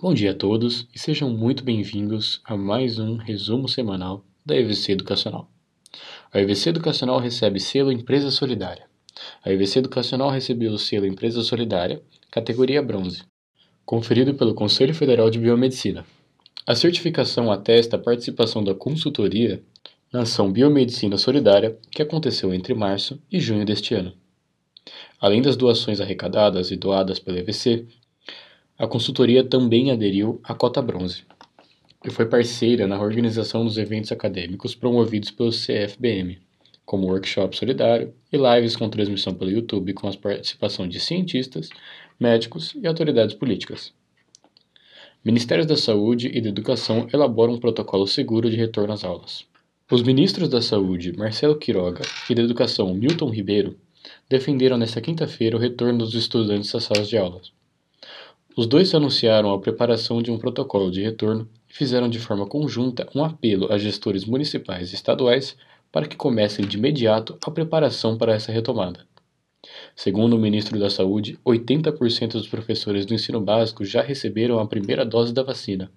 Bom dia a todos e sejam muito bem-vindos a mais um resumo semanal da EVC Educacional. A EVC Educacional recebe selo Empresa Solidária. A EVC Educacional recebeu o selo Empresa Solidária, categoria bronze, conferido pelo Conselho Federal de Biomedicina. A certificação atesta a participação da consultoria na ação Biomedicina Solidária que aconteceu entre março e junho deste ano. Além das doações arrecadadas e doadas pela EVC, a consultoria também aderiu à cota bronze e foi parceira na organização dos eventos acadêmicos promovidos pelo CFBM, como workshop solidário e lives com transmissão pelo YouTube com a participação de cientistas, médicos e autoridades políticas. Ministérios da Saúde e da Educação elaboram um protocolo seguro de retorno às aulas. Os ministros da Saúde, Marcelo Quiroga, e da Educação, Milton Ribeiro, defenderam nesta quinta-feira o retorno dos estudantes às salas de aulas. Os dois anunciaram a preparação de um protocolo de retorno e fizeram de forma conjunta um apelo a gestores municipais e estaduais para que comecem de imediato a preparação para essa retomada. Segundo o ministro da Saúde, 80% dos professores do ensino básico já receberam a primeira dose da vacina,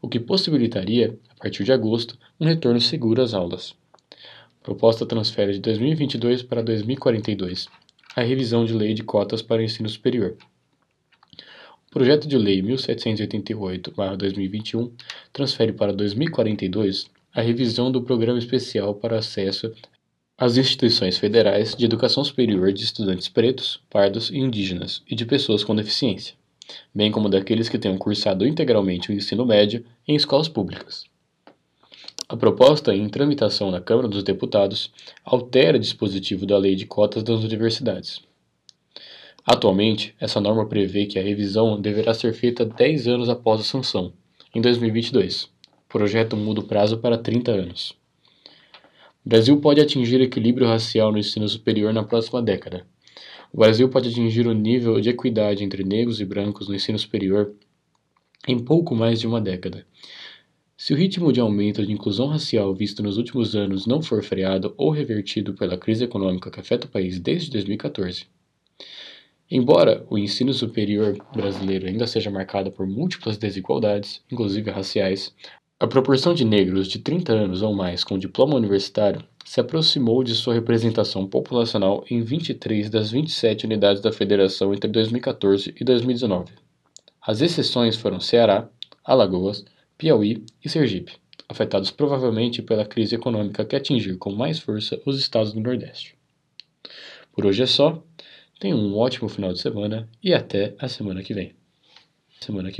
o que possibilitaria, a partir de agosto, um retorno seguro às aulas. Proposta transfere de 2022 para 2042 a revisão de lei de cotas para o ensino superior. Projeto de Lei 1788-2021 transfere para 2042 a revisão do Programa Especial para Acesso às Instituições Federais de Educação Superior de Estudantes Pretos, Pardos e Indígenas e de pessoas com deficiência, bem como daqueles que tenham cursado integralmente o ensino médio em escolas públicas. A proposta, em tramitação na Câmara dos Deputados, altera o dispositivo da Lei de Cotas das Universidades. Atualmente, essa norma prevê que a revisão deverá ser feita 10 anos após a sanção, em 2022. O projeto muda o prazo para 30 anos. O Brasil pode atingir equilíbrio racial no ensino superior na próxima década. O Brasil pode atingir o nível de equidade entre negros e brancos no ensino superior em pouco mais de uma década. Se o ritmo de aumento de inclusão racial visto nos últimos anos não for freado ou revertido pela crise econômica que afeta o país desde 2014, Embora o ensino superior brasileiro ainda seja marcado por múltiplas desigualdades, inclusive raciais, a proporção de negros de 30 anos ou mais com diploma universitário se aproximou de sua representação populacional em 23 das 27 unidades da federação entre 2014 e 2019. As exceções foram Ceará, Alagoas, Piauí e Sergipe, afetados provavelmente pela crise econômica que atingiu com mais força os estados do Nordeste. Por hoje é só. Tenha um ótimo final de semana e até a semana que vem. Semana que